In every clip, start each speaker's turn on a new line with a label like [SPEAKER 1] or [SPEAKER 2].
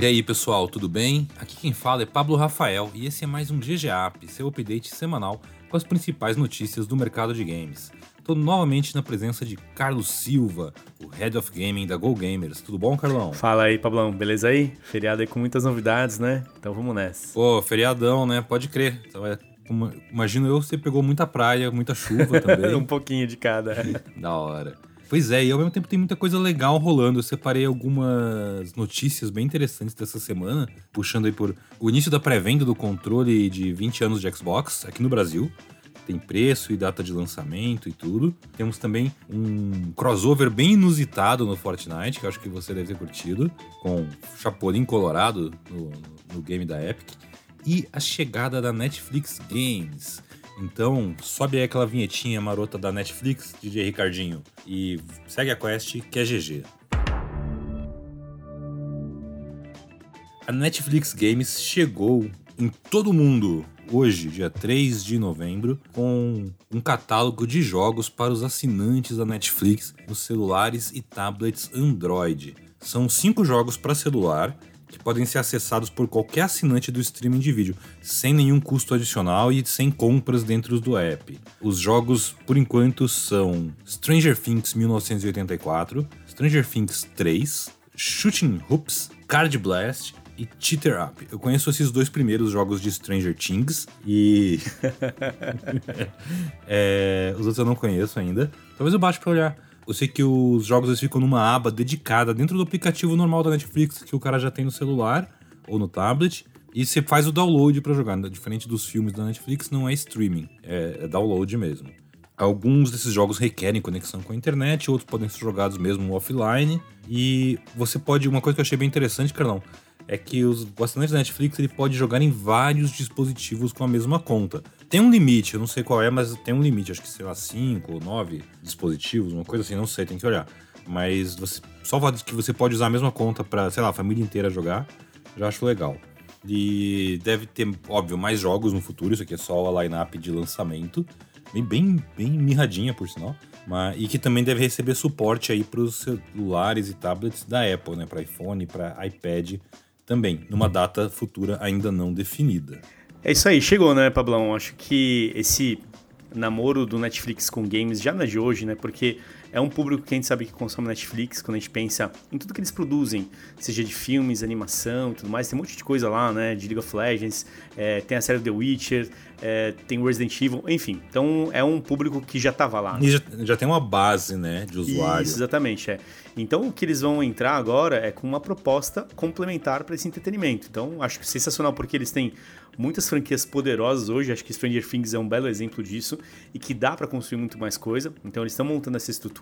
[SPEAKER 1] E aí, pessoal, tudo bem? Aqui quem fala é Pablo Rafael e esse é mais um GGAP, seu update semanal com as principais notícias do mercado de games. Estou novamente na presença de Carlos Silva, o Head of Gaming da Go Gamers. Tudo bom, Carlão?
[SPEAKER 2] Fala aí, Pablão, beleza aí? Feriado aí com muitas novidades, né? Então vamos nessa.
[SPEAKER 1] Pô, feriadão, né? Pode crer. Então é imagino eu, você pegou muita praia, muita chuva também.
[SPEAKER 2] um pouquinho de cada.
[SPEAKER 1] da hora. Pois é, e ao mesmo tempo tem muita coisa legal rolando. Eu separei algumas notícias bem interessantes dessa semana, puxando aí por o início da pré-venda do controle de 20 anos de Xbox aqui no Brasil. Tem preço e data de lançamento e tudo. Temos também um crossover bem inusitado no Fortnite, que eu acho que você deve ter curtido, com Chapolin Colorado no, no game da Epic. E a chegada da Netflix Games então, sobe aí aquela vinhetinha marota da Netflix, DJ Ricardinho, e segue a quest que é GG. A Netflix Games chegou em todo mundo hoje, dia 3 de novembro, com um catálogo de jogos para os assinantes da Netflix nos celulares e tablets Android. São cinco jogos para celular que podem ser acessados por qualquer assinante do streaming de vídeo, sem nenhum custo adicional e sem compras dentro do app. Os jogos, por enquanto, são Stranger Things 1984, Stranger Things 3, Shooting Hoops, Card Blast e Cheater Up. Eu conheço esses dois primeiros jogos de Stranger Things e. é, os outros eu não conheço ainda. Talvez eu baixe pra olhar. Eu sei que os jogos eles ficam numa aba dedicada dentro do aplicativo normal da Netflix que o cara já tem no celular ou no tablet. E você faz o download para jogar. Diferente dos filmes da Netflix, não é streaming, é, é download mesmo. Alguns desses jogos requerem conexão com a internet, outros podem ser jogados mesmo offline. E você pode. Uma coisa que eu achei bem interessante, Carlão, é que os, assinante da Netflix ele pode jogar em vários dispositivos com a mesma conta. Tem um limite, eu não sei qual é, mas tem um limite, acho que sei lá, 5 ou 9 dispositivos, uma coisa assim, não sei, tem que olhar. Mas você, só que você pode usar a mesma conta para, sei lá, a família inteira jogar, já acho legal. E deve ter, óbvio, mais jogos no futuro, isso aqui é só a line-up de lançamento. Bem, bem, bem mirradinha, por sinal. Mas, e que também deve receber suporte aí para os celulares e tablets da Apple, né? Para iPhone, para iPad também, numa data futura ainda não definida.
[SPEAKER 2] É isso aí, chegou, né, Pablão? Acho que esse namoro do Netflix com games já não é de hoje, né? Porque é um público que a gente sabe que consome Netflix, quando a gente pensa em tudo que eles produzem, seja de filmes, animação e tudo mais, tem um monte de coisa lá, né? De League of Legends, é, tem a série The Witcher, é, tem Resident Evil, enfim. Então é um público que já estava lá.
[SPEAKER 1] E já, já, tem uma base, né, de usuários.
[SPEAKER 2] Isso, exatamente, é. Então o que eles vão entrar agora é com uma proposta complementar para esse entretenimento. Então acho sensacional porque eles têm muitas franquias poderosas hoje, acho que Stranger Things é um belo exemplo disso e que dá para construir muito mais coisa. Então eles estão montando essa estrutura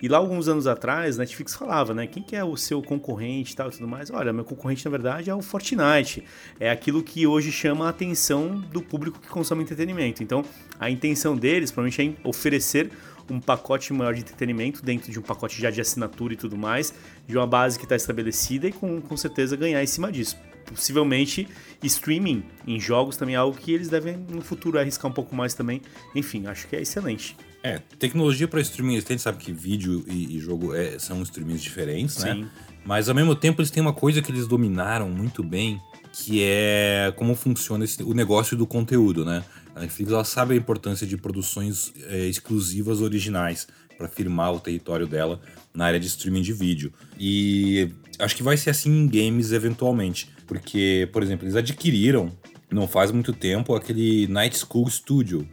[SPEAKER 2] e lá alguns anos atrás, Netflix falava, né, quem que é o seu concorrente e tal e tudo mais. Olha, meu concorrente na verdade é o Fortnite. É aquilo que hoje chama a atenção do público que consome entretenimento. Então, a intenção deles provavelmente é oferecer um pacote maior de entretenimento dentro de um pacote já de assinatura e tudo mais, de uma base que está estabelecida e com, com certeza ganhar em cima disso possivelmente streaming em jogos também é algo que eles devem no futuro arriscar um pouco mais também. Enfim, acho que é excelente.
[SPEAKER 1] É, tecnologia para streaming, a gente sabe que vídeo e, e jogo é, são streamings diferentes, né? Sim. né? Mas ao mesmo tempo eles têm uma coisa que eles dominaram muito bem, que é como funciona esse, o negócio do conteúdo, né? A Netflix ela sabe a importância de produções é, exclusivas originais para firmar o território dela na área de streaming de vídeo. E acho que vai ser assim em games eventualmente. Porque, por exemplo, eles adquiriram, não faz muito tempo, aquele Night School Studio,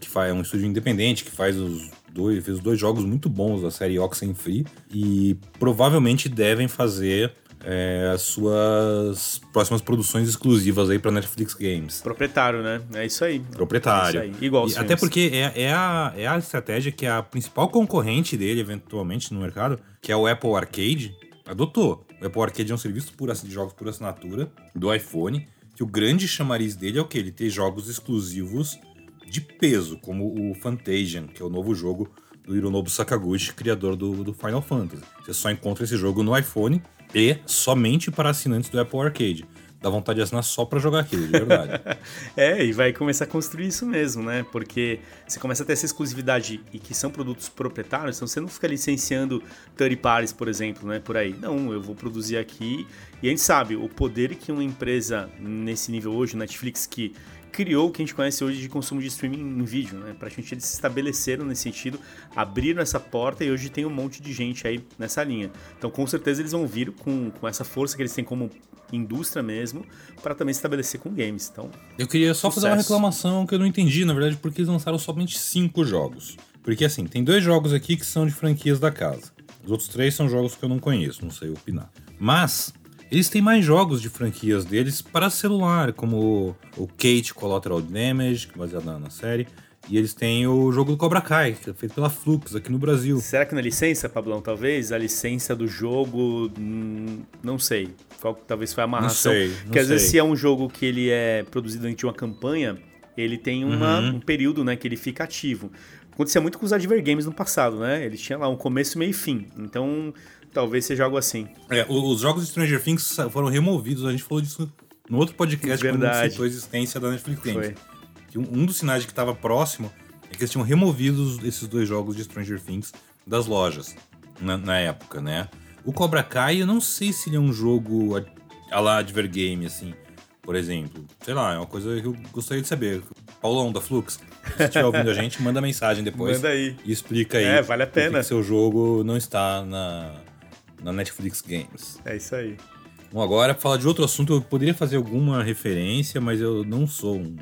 [SPEAKER 1] que faz, é um estúdio independente que faz os dois, fez dois jogos muito bons da série Oxenfree e provavelmente devem fazer é, as suas próximas produções exclusivas aí para Netflix Games.
[SPEAKER 2] Proprietário, né? É isso aí.
[SPEAKER 1] Proprietário. É isso aí. Igual. E, até porque é, é, a, é a estratégia que a principal concorrente dele, eventualmente, no mercado, que é o Apple Arcade, adotou. O Apple Arcade é um serviço de jogos por assinatura do iPhone, que o grande chamariz dele é o que? Ele ter jogos exclusivos de peso, como o Fantasian, que é o novo jogo do Hironobu Sakaguchi, criador do, do Final Fantasy. Você só encontra esse jogo no iPhone e somente para assinantes do Apple Arcade. dá vontade de assinar só para jogar aquilo, de verdade.
[SPEAKER 2] é, e vai começar a construir isso mesmo, né? Porque você começa a ter essa exclusividade e que são produtos proprietários, então você não fica licenciando third parties, por exemplo, né? Por aí. Não, eu vou produzir aqui. E a gente sabe o poder que uma empresa nesse nível hoje, Netflix, que criou o que a gente conhece hoje de consumo de streaming em vídeo, né? Praticamente eles se estabeleceram nesse sentido, abriram essa porta e hoje tem um monte de gente aí nessa linha. Então, com certeza, eles vão vir com, com essa força que eles têm como indústria mesmo, para também se estabelecer com games. Então,
[SPEAKER 1] eu queria só sucesso. fazer uma reclamação que eu não entendi, na verdade, porque eles lançaram somente cinco jogos. Porque assim, tem dois jogos aqui que são de franquias da casa. Os outros três são jogos que eu não conheço, não sei opinar. Mas eles têm mais jogos de franquias deles para celular, como o Kate Collateral Damage, que é baseado na, na série. E eles têm o jogo do Cobra Kai, que é feito pela Flux aqui no Brasil.
[SPEAKER 2] Será que na licença, Pablão, talvez? A licença do jogo, hum, não sei. Qual talvez foi a amarração.
[SPEAKER 1] Não sei, não
[SPEAKER 2] Porque às vezes se é um jogo que ele é produzido de uma campanha, ele tem uma, uhum. um período né, que ele fica ativo. Acontecia muito com os Advergames no passado, né? Eles tinham lá um começo, meio e fim. Então, Talvez seja algo assim.
[SPEAKER 1] É, os jogos de Stranger Things foram removidos, a gente falou disso no outro podcast
[SPEAKER 2] Verdade.
[SPEAKER 1] quando citou a existência da Netflix Games. Que um, um dos sinais de que estava próximo é que eles tinham removido esses dois jogos de Stranger Things das lojas na, na, época, né? O Cobra Kai, eu não sei se ele é um jogo a, a lá Advergame, assim, por exemplo. Sei lá, é uma coisa que eu gostaria de saber. Paulão, da Flux, se estiver ouvindo a gente, manda mensagem depois.
[SPEAKER 2] Manda aí.
[SPEAKER 1] E explica aí.
[SPEAKER 2] É, vale a pena.
[SPEAKER 1] Que seu jogo não está na, na Netflix Games.
[SPEAKER 2] É isso aí.
[SPEAKER 1] Bom, agora, para falar de outro assunto, eu poderia fazer alguma referência, mas eu não sou um,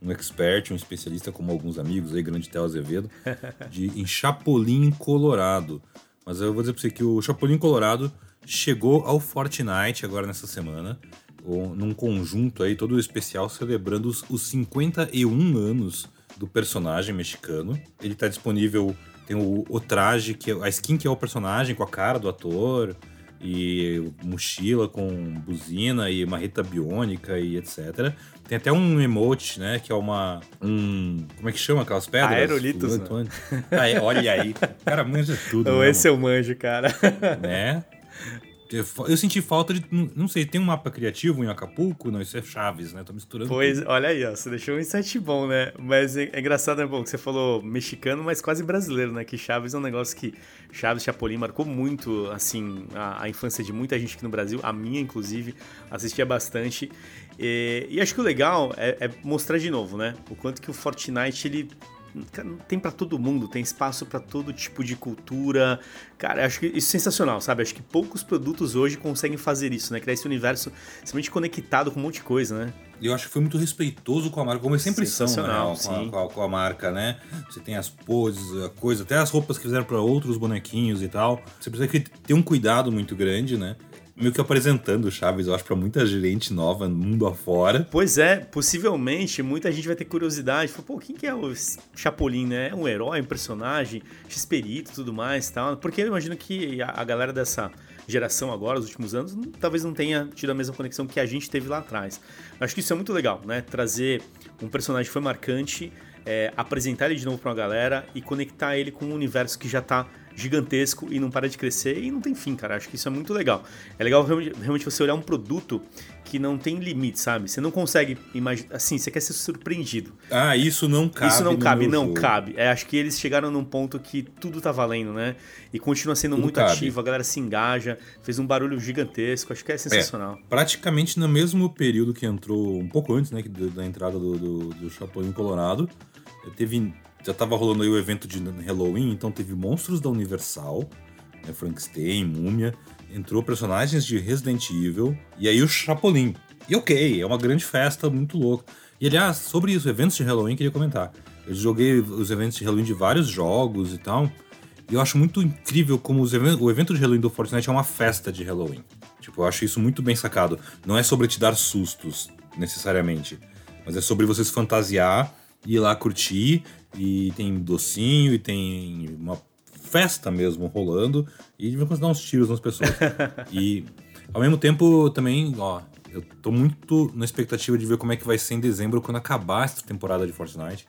[SPEAKER 1] um expert, um especialista como alguns amigos aí, Grande Tel Azevedo, de, em Chapolin Colorado. Mas eu vou dizer para você que o Chapolin Colorado chegou ao Fortnite agora nessa semana, num conjunto aí todo especial celebrando os, os 51 anos do personagem mexicano. Ele está disponível tem o, o traje, que é, a skin que é o personagem, com a cara do ator, e mochila com buzina e marreta biônica e etc. Tem até um emote, né? Que é uma. Um, como é que chama aquelas pedras?
[SPEAKER 2] Aerolitos.
[SPEAKER 1] Né? Ah, é, olha aí. Cara, manja tudo.
[SPEAKER 2] Ou esse eu manjo, cara.
[SPEAKER 1] Né? Eu senti falta de. Não sei, tem um mapa criativo em Acapulco? Não, isso é Chaves, né? Tô misturando.
[SPEAKER 2] Pois,
[SPEAKER 1] tudo.
[SPEAKER 2] olha aí, ó. Você deixou um insight bom, né? Mas é, é engraçado, é bom que você falou mexicano, mas quase brasileiro, né? Que Chaves é um negócio que. Chaves Chapolin marcou muito, assim, a, a infância de muita gente aqui no Brasil. A minha, inclusive, assistia bastante. E, e acho que o legal é, é mostrar de novo, né? O quanto que o Fortnite ele tem para todo mundo, tem espaço para todo tipo de cultura. Cara, acho que isso é sensacional, sabe? Acho que poucos produtos hoje conseguem fazer isso, né? Criar esse universo simplesmente conectado com um monte de coisa, né?
[SPEAKER 1] E eu acho que foi muito respeitoso com a marca, como eles sempre são, né? Com a, com, a, com a, marca, né? Você tem as poses, a coisa, até as roupas que fizeram para outros bonequinhos e tal. Você precisa ter um cuidado muito grande, né? Meio que apresentando o Chaves, eu acho, para muita gente nova, mundo afora.
[SPEAKER 2] Pois é, possivelmente muita gente vai ter curiosidade. Pô, quem que é o Chapolin, né? É um herói, um personagem, X-Perito e tudo mais tal. Porque eu imagino que a, galera dessa geração agora, os últimos anos, talvez não tenha tido a mesma conexão que a gente teve lá atrás. Acho que isso é muito legal, né? Trazer um personagem que foi marcante, é, apresentar ele de novo para uma galera e conectar ele com um universo que já está gigantesco e não para de crescer e não tem fim, cara. Acho que isso é muito legal. É legal realmente você olhar um produto que não tem limite, sabe? Você não consegue imaginar. Assim, você quer ser surpreendido.
[SPEAKER 1] Ah, isso não cabe.
[SPEAKER 2] Isso não cabe, não jogo. cabe. É, acho que eles chegaram num ponto que tudo tá valendo, né? E continua sendo tudo muito cabe. ativo, a galera se engaja, fez um barulho gigantesco. Acho que é sensacional. É,
[SPEAKER 1] praticamente no mesmo período que entrou, um pouco antes, né, da entrada do, do, do Chapolin Colorado, teve já tava rolando aí o evento de Halloween, então teve monstros da Universal, né, Frankenstein, Múmia, entrou personagens de Resident Evil e aí o Chapolin. E ok, é uma grande festa muito louca. E aliás, sobre isso, eventos de Halloween, queria comentar. Eu joguei os eventos de Halloween de vários jogos e tal. E eu acho muito incrível como o evento de Halloween do Fortnite é uma festa de Halloween. Tipo, eu acho isso muito bem sacado. Não é sobre te dar sustos, necessariamente. Mas é sobre você se fantasiar, ir lá curtir e tem docinho e tem uma festa mesmo rolando e de vez em quando dar uns tiros nas pessoas. e ao mesmo tempo também, ó, eu tô muito na expectativa de ver como é que vai ser em dezembro quando acabar essa temporada de Fortnite,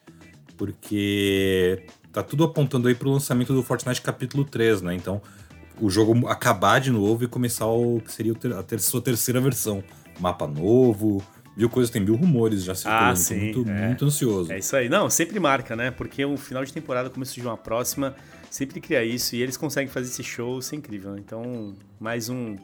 [SPEAKER 1] porque tá tudo apontando aí pro lançamento do Fortnite capítulo 3, né? Então, o jogo acabar de novo e começar o que seria a ter, sua terceira versão mapa novo, mil coisas, tem mil rumores já circulando.
[SPEAKER 2] Ah, sim,
[SPEAKER 1] muito,
[SPEAKER 2] é.
[SPEAKER 1] muito ansioso.
[SPEAKER 2] É isso aí. Não, sempre marca, né? Porque um final de temporada, começo de uma próxima, sempre cria isso e eles conseguem fazer esse show, isso é incrível. né? Então, mais um,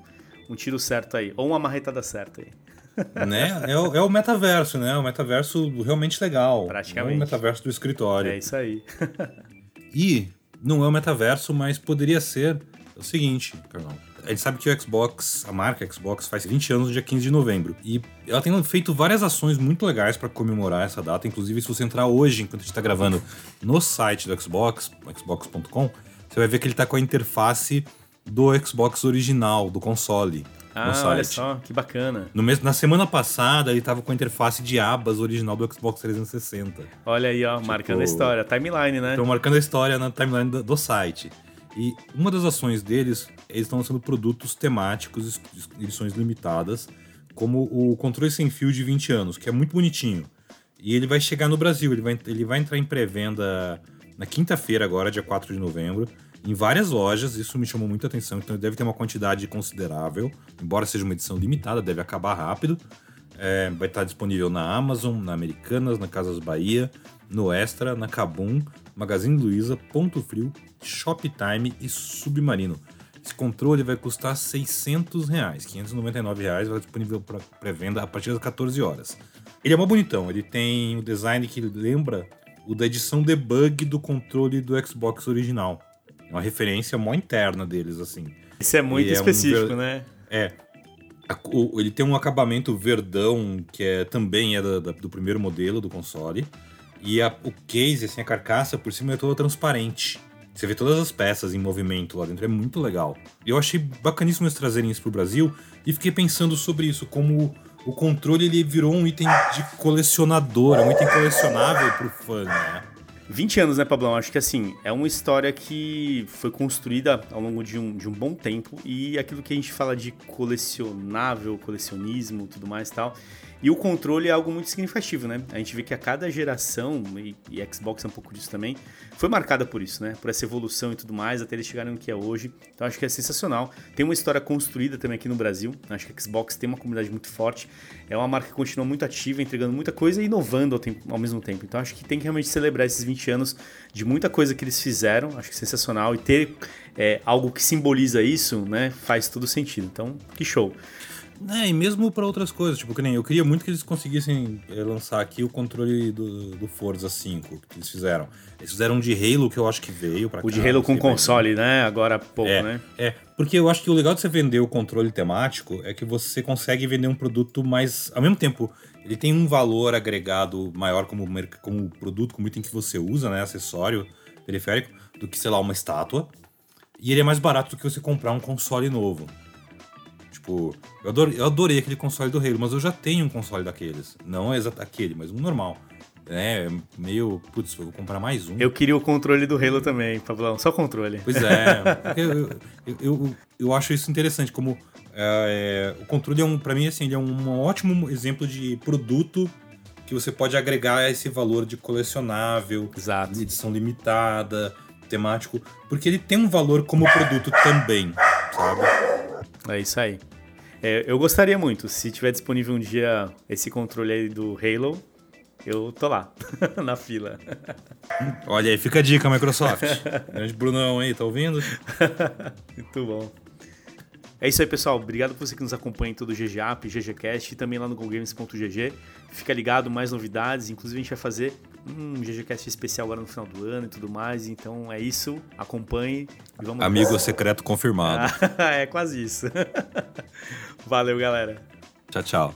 [SPEAKER 2] um tiro certo aí. Ou uma marretada certa aí.
[SPEAKER 1] né? É, o, é o metaverso, né? O metaverso realmente legal.
[SPEAKER 2] Praticamente.
[SPEAKER 1] Não o metaverso do escritório.
[SPEAKER 2] É isso aí.
[SPEAKER 1] E não é o metaverso, mas poderia ser o seguinte, Carlão. A gente sabe que o Xbox, a marca Xbox, faz 20 anos no dia 15 de novembro. E ela tem feito várias ações muito legais para comemorar essa data. Inclusive, se você entrar hoje, enquanto a gente está gravando, no site do Xbox, xbox.com, você vai ver que ele está com a interface do Xbox original, do console.
[SPEAKER 2] Ah,
[SPEAKER 1] no site.
[SPEAKER 2] olha só, que bacana.
[SPEAKER 1] No mês, na semana passada, ele tava com a interface de abas original do Xbox 360.
[SPEAKER 2] Olha aí, ó, marcando a história. Timeline, né?
[SPEAKER 1] Estão marcando a história na timeline do, do site. E uma das ações deles, eles estão lançando produtos temáticos, es- edições limitadas, como o controle sem fio de 20 anos, que é muito bonitinho. E ele vai chegar no Brasil, ele vai, ele vai entrar em pré-venda na quinta-feira, agora, dia 4 de novembro, em várias lojas. Isso me chamou muita atenção, então deve ter uma quantidade considerável, embora seja uma edição limitada, deve acabar rápido. É, vai estar disponível na Amazon, na Americanas, na Casas Bahia, no Extra, na Kabum, Magazine Luiza, Ponto Frio, Shoptime e Submarino. Esse controle vai custar 600 reais, 599 reais, vai estar disponível para pré-venda a partir das 14 horas. Ele é mó bonitão, ele tem o design que lembra o da edição debug do controle do Xbox original. É uma referência mó interna deles, assim.
[SPEAKER 2] Isso é muito
[SPEAKER 1] E é um
[SPEAKER 2] específico, né?
[SPEAKER 1] É. Ele tem um acabamento verdão, que é, também é da- da- do primeiro modelo do console. E a- o case, assim, a carcaça por cima é toda transparente. Você vê todas as peças em movimento lá dentro, é muito legal. Eu achei bacaníssimo eles trazerem isso pro Brasil e fiquei pensando sobre isso, como o controle ele virou um item de colecionador, um item colecionável pro fã, né?
[SPEAKER 2] 20 anos, né, Pablão? Acho que assim, é uma história que foi construída ao longo de um, de um bom tempo e aquilo que a gente fala de colecionável, colecionismo, tudo mais e tal. E o controle é algo muito significativo, né? A gente vê que a cada geração, e, e Xbox é um pouco disso também, foi marcada por isso, né? Por essa evolução e tudo mais, até eles chegarem no que é hoje. Então acho que é sensacional. Tem uma história construída também aqui no Brasil. Acho que a Xbox tem uma comunidade muito forte. É uma marca que continua muito ativa, entregando muita coisa e inovando ao, tempo- ao mesmo tempo. Então acho que tem que realmente celebrar esses 20 anos de muita coisa que eles fizeram. Acho que sensacional. E ter é, algo que simboliza isso, né? Faz todo sentido. Então, que show.
[SPEAKER 1] É, e mesmo para outras coisas, tipo, que nem eu queria muito que eles conseguissem eh, lançar aqui o controle do, do Forza 5 que eles fizeram. Eles fizeram um de Halo que eu acho que veio para
[SPEAKER 2] O de Halo com console, né? Agora há pouco,
[SPEAKER 1] É,
[SPEAKER 2] né?
[SPEAKER 1] é, porque eu acho que o legal de você vender o controle temático é que você consegue vender um produto mais. Ao mesmo tempo, ele tem um valor agregado maior como, como produto, como item que você usa, né? Acessório periférico, do que, sei lá, uma estátua. E ele é mais barato do que você comprar um console novo. Tipo, eu adorei, eu adorei aquele console do Halo, mas eu já tenho um console daqueles. Não exato aquele, mas um normal. É, meio. Putz, eu vou comprar mais um.
[SPEAKER 2] Eu queria o controle do Halo também, Pablão. Só controle.
[SPEAKER 1] Pois é, eu, eu, eu, eu acho isso interessante, como é, é, o controle é um, para mim, assim, ele é um ótimo exemplo de produto que você pode agregar esse valor de colecionável,
[SPEAKER 2] Exato.
[SPEAKER 1] edição limitada, temático, porque ele tem um valor como produto também, sabe?
[SPEAKER 2] É isso aí. É, eu gostaria muito, se tiver disponível um dia esse controle aí do Halo, eu tô lá, na fila.
[SPEAKER 1] Olha aí, fica a dica, Microsoft. Grande Brunão aí, tá ouvindo?
[SPEAKER 2] Muito bom. É isso aí, pessoal. Obrigado por você que nos acompanha em todo o GGApp, GGCast e também lá no GoGames.gg. Fica ligado, mais novidades. Inclusive, a gente vai fazer um GGCast especial agora no final do ano e tudo mais. Então é isso. Acompanhe e vamos
[SPEAKER 1] Amigo secreto confirmado.
[SPEAKER 2] é quase isso. Valeu, galera.
[SPEAKER 1] Tchau, tchau.